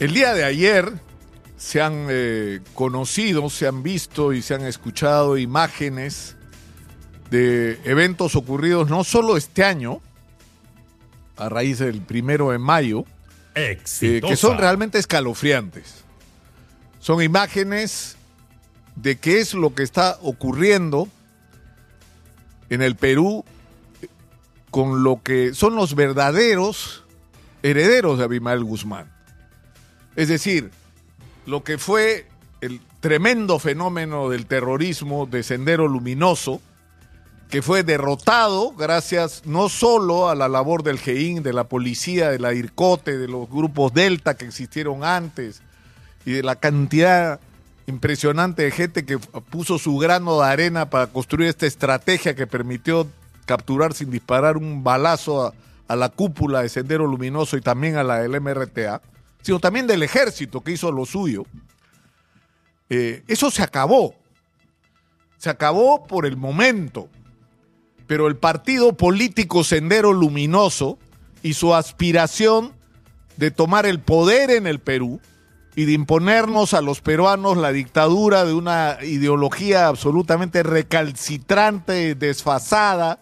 El día de ayer se han eh, conocido, se han visto y se han escuchado imágenes de eventos ocurridos no solo este año, a raíz del primero de mayo, eh, que son realmente escalofriantes. Son imágenes de qué es lo que está ocurriendo en el Perú con lo que son los verdaderos herederos de Abimael Guzmán. Es decir, lo que fue el tremendo fenómeno del terrorismo de Sendero Luminoso, que fue derrotado gracias no solo a la labor del GEIN, de la policía, de la IRCOTE, de los grupos Delta que existieron antes, y de la cantidad impresionante de gente que puso su grano de arena para construir esta estrategia que permitió capturar sin disparar un balazo a, la cúpula de Sendero Luminoso y también a la del MRTA sino también del ejército que hizo lo suyo, eh, eso se acabó. Se acabó por el momento. Pero el partido político Sendero Luminoso y su aspiración de tomar el poder en el Perú y de imponernos a los peruanos la dictadura de una ideología absolutamente recalcitrante, desfasada,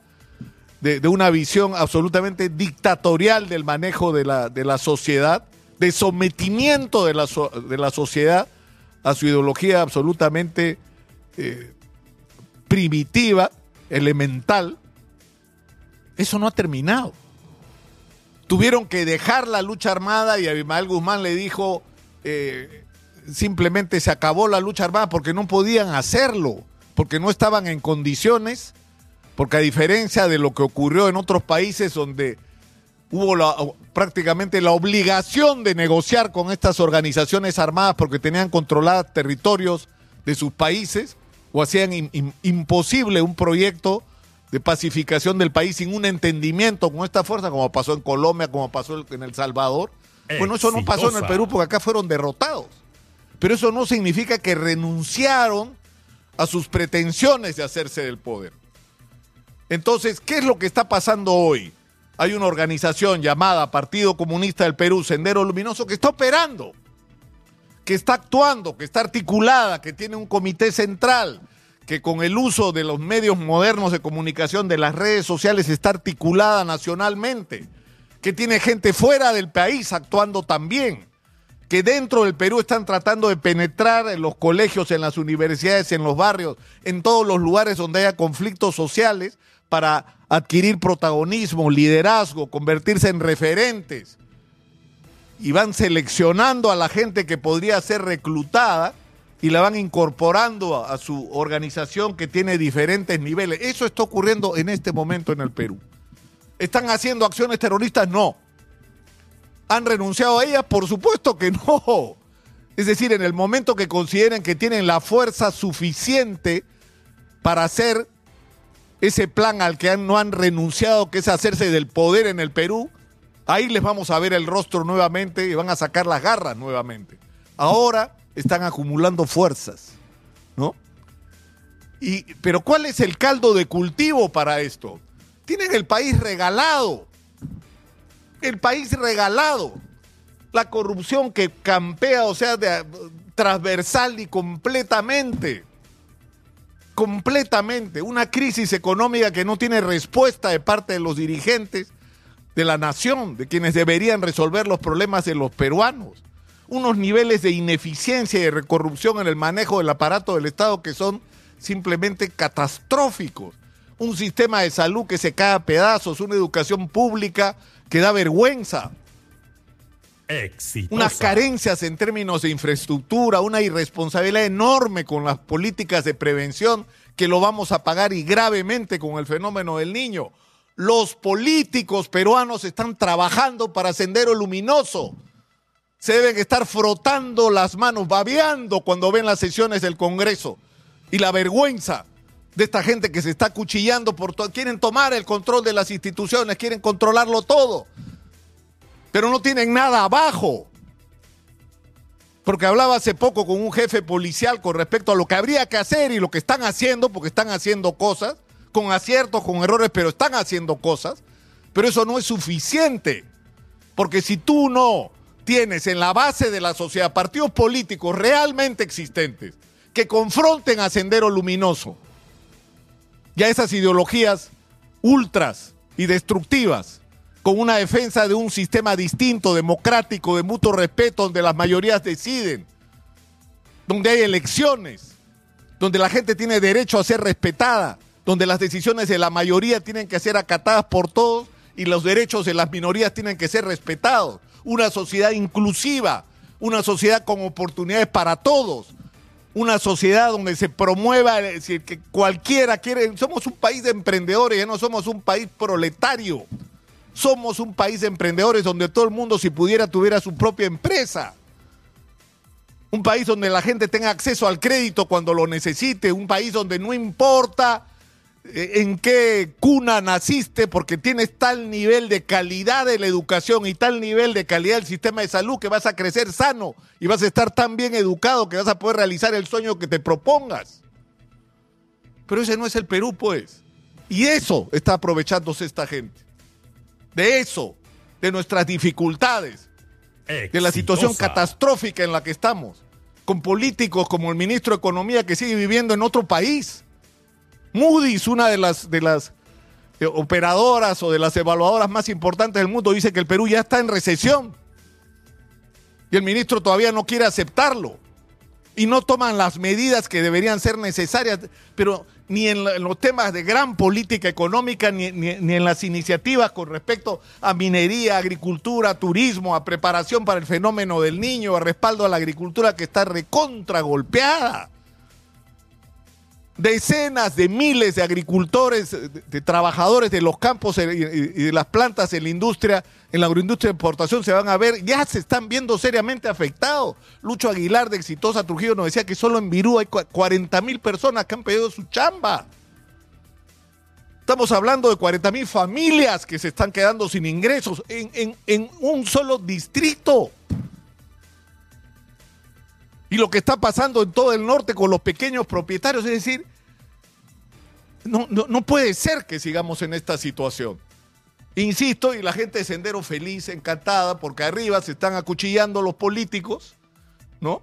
de, una visión absolutamente dictatorial del manejo de la, de la sociedad, de sometimiento de la, de la sociedad a su ideología absolutamente eh, primitiva, elemental, eso no ha terminado. Tuvieron que dejar la lucha armada y Abimael Guzmán le dijo, eh, simplemente se acabó la lucha armada porque no podían hacerlo, porque no estaban en condiciones, porque a diferencia de lo que ocurrió en otros países donde hubo prácticamente la obligación de negociar con estas organizaciones armadas porque tenían controladas territorios de sus países o hacían imposible un proyecto de pacificación del país sin un entendimiento con esta fuerza, como pasó en Colombia, como pasó en El Salvador. Bueno, eso no pasó en el Perú porque acá fueron derrotados. Pero eso no significa que renunciaron a sus pretensiones de hacerse del poder. Entonces, ¿qué es lo que está pasando hoy? Hay una organización llamada Partido Comunista del Perú, Sendero Luminoso, que está operando, que está actuando, que está articulada, que tiene un comité central, que con el uso de los medios modernos de comunicación, de las redes sociales, está articulada nacionalmente, que tiene gente fuera del país actuando también, que dentro del Perú están tratando de penetrar en los colegios, en las universidades, en los barrios, en todos los lugares donde haya conflictos sociales, para adquirir protagonismo, liderazgo, convertirse en referentes. Y van seleccionando a la gente que podría ser reclutada y la van incorporando a, su organización que tiene diferentes niveles. Eso está ocurriendo en este momento en el Perú. ¿Están haciendo acciones terroristas? No. ¿Han renunciado a ellas? Por supuesto que no. Es decir, en el momento que consideren que tienen la fuerza suficiente para hacer ese plan al que no han renunciado, que es hacerse del poder en el Perú, ahí les vamos a ver el rostro nuevamente y van a sacar las garras nuevamente. Ahora están acumulando fuerzas, ¿no? Y, pero ¿cuál es el caldo de cultivo para esto? Tienen el país regalado. El país regalado. La corrupción que campea, o sea, de, transversal y completamente completamente una crisis económica que no tiene respuesta de parte de los dirigentes de la nación, de quienes deberían resolver los problemas de los peruanos. Unos niveles de ineficiencia y de corrupción en el manejo del aparato del Estado que son simplemente catastróficos. Un sistema de salud que se cae a pedazos, una educación pública que da vergüenza. Unas carencias en términos de infraestructura, una irresponsabilidad enorme con las políticas de prevención que lo vamos a pagar y gravemente con el fenómeno del niño. Los políticos peruanos están trabajando para Sendero Luminoso. Se deben estar frotando las manos, babeando cuando ven las sesiones del Congreso. Y la vergüenza de esta gente que se está cuchillando por todo. Quieren tomar el control de las instituciones, quieren controlarlo todo pero no tienen nada abajo. Porque hablaba hace poco con un jefe policial con respecto a lo que habría que hacer y lo que están haciendo, porque están haciendo cosas, con aciertos, con errores, pero están haciendo cosas. Pero eso no es suficiente. Porque si tú no tienes en la base de la sociedad partidos políticos realmente existentes que confronten a Sendero Luminoso y a esas ideologías ultras y destructivas con una defensa de un sistema distinto, democrático, de mutuo respeto, donde las mayorías deciden, donde hay elecciones, donde la gente tiene derecho a ser respetada, donde las decisiones de la mayoría tienen que ser acatadas por todos y los derechos de las minorías tienen que ser respetados. Una sociedad inclusiva, una sociedad con oportunidades para todos, una sociedad donde se promueva, es decir, que cualquiera quiere, somos un país de emprendedores, ya no somos un país proletario. Somos un país de emprendedores donde todo el mundo, si pudiera, tuviera su propia empresa. Un país donde la gente tenga acceso al crédito cuando lo necesite. Un país donde no importa eh, en qué cuna naciste porque tienes tal nivel de calidad de la educación y tal nivel de calidad del sistema de salud que vas a crecer sano y vas a estar tan bien educado que vas a poder realizar el sueño que te propongas. Pero ese no es el Perú, pues. Y eso está aprovechándose esta gente de eso, de nuestras dificultades, de la situación catastrófica en la que estamos, con políticos como el ministro de Economía que sigue viviendo en otro país. Moody's, una de las, de las eh, operadoras o de las evaluadoras más importantes del mundo, dice que el Perú ya está en recesión. Y el ministro todavía no quiere aceptarlo. Y no toman las medidas que deberían ser necesarias. Pero ni en, los temas de gran política económica, ni, en las iniciativas con respecto a minería, agricultura, turismo, a preparación para el fenómeno del niño, a respaldo a la agricultura que está recontra golpeada. Decenas de miles de agricultores, de, trabajadores de los campos y de las plantas en la industria en la agroindustria de exportación se van a ver, ya se están viendo seriamente afectados. Lucho Aguilar de Exitosa Trujillo nos decía que solo en Virú hay 40 mil personas que han pedido su chamba. Estamos hablando de 40 mil familias que se están quedando sin ingresos en, un solo distrito. Y lo que está pasando en todo el norte con los pequeños propietarios, es decir, no, no, no puede ser que sigamos en esta situación. Insisto, y la gente de Sendero feliz, encantada, porque arriba se están acuchillando los políticos, ¿no?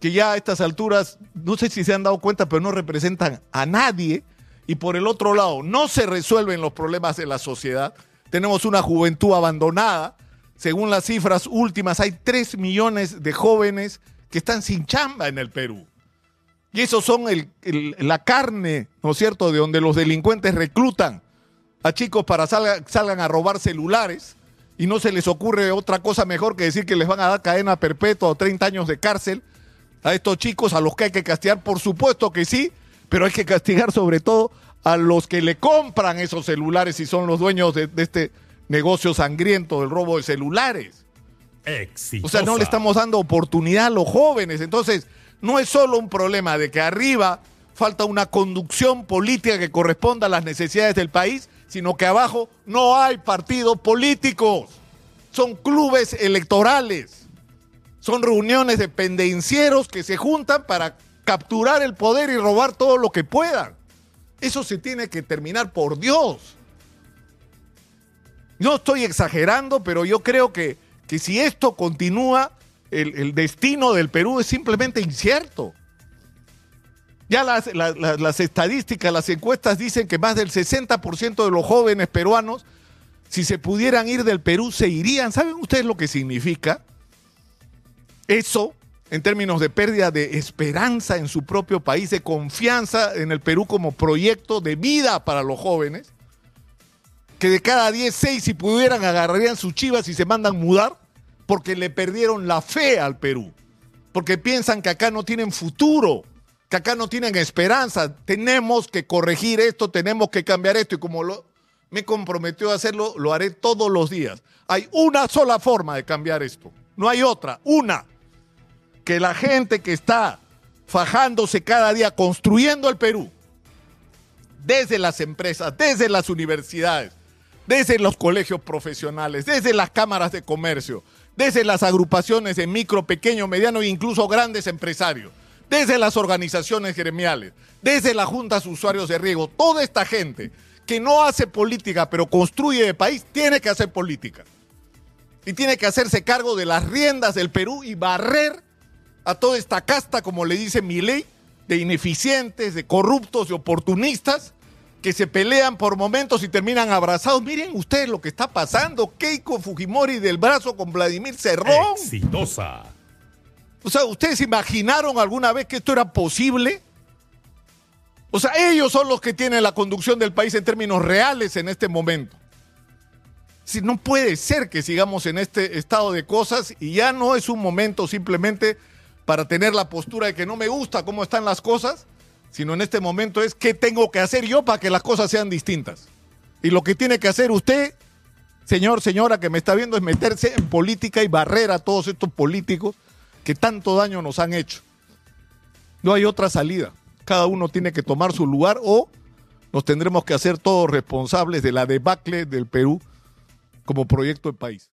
Que ya a estas alturas, no sé si se han dado cuenta, pero no representan a nadie. Y por el otro lado, no se resuelven los problemas de la sociedad. Tenemos una juventud abandonada. Según las cifras últimas, hay 3 millones de jóvenes que están sin chamba en el Perú. Y esos son la carne, ¿no es cierto?, de donde los delincuentes reclutan a chicos para salgan, salgan a robar celulares y no se les ocurre otra cosa mejor que decir que les van a dar cadena perpetua o 30 años de cárcel a estos chicos a los que hay que castigar, por supuesto que sí, pero hay que castigar sobre todo a los que le compran esos celulares y son los dueños de, este negocio sangriento del robo de celulares. O sea, no le estamos dando oportunidad a los jóvenes. Entonces, no es solo un problema de que arriba falta una conducción política que corresponda a las necesidades del país, sino que abajo no hay partidos políticos, son clubes electorales, son reuniones de pendencieros que se juntan para capturar el poder y robar todo lo que puedan. Eso se tiene que terminar por Dios. No estoy exagerando, pero yo creo que, que si esto continúa, el, destino del Perú es simplemente incierto. Ya las, las, estadísticas, las encuestas dicen que más del 60% de los jóvenes peruanos, si se pudieran ir del Perú, se irían. ¿Saben ustedes lo que significa? Eso, en términos de pérdida de esperanza en su propio país, de confianza en el Perú como proyecto de vida para los jóvenes, que de cada 10, 6 si pudieran agarrarían sus chivas y se mandan mudar porque le perdieron la fe al Perú, porque piensan que acá no tienen futuro que acá no tienen esperanza. Tenemos que corregir esto, tenemos que cambiar esto. Y como lo, me comprometió a hacerlo, lo haré todos los días. Hay una sola forma de cambiar esto. No hay otra. Una. Que la gente que está fajándose cada día construyendo el Perú, desde las empresas, desde las universidades, desde los colegios profesionales, desde las cámaras de comercio, desde las agrupaciones de micro, pequeño, mediano e incluso grandes empresarios desde las organizaciones gremiales, desde las juntas usuarios de riego, toda esta gente que no hace política pero construye el país, tiene que hacer política. y tiene que hacerse cargo de las riendas del Perú y barrer a toda esta casta, como le dice mi ley, de ineficientes, de corruptos, de oportunistas, que se pelean por momentos y terminan abrazados. Miren ustedes lo que está pasando. Keiko Fujimori del brazo con Vladimir Cerrón. Exitosa. O sea, ¿ustedes imaginaron alguna vez que esto era posible? O sea, ellos son los que tienen la conducción del país en términos reales en este momento. Si no puede ser que sigamos en este estado de cosas y ya no es un momento simplemente para tener la postura de que no me gusta cómo están las cosas, sino en este momento es qué tengo que hacer yo para que las cosas sean distintas. Y lo que tiene que hacer usted, señor, señora que me está viendo, es meterse en política y barrer a todos estos políticos que tanto daño nos han hecho. No hay otra salida. Cada uno tiene que tomar su lugar o nos tendremos que hacer todos responsables de la debacle del Perú como proyecto de país.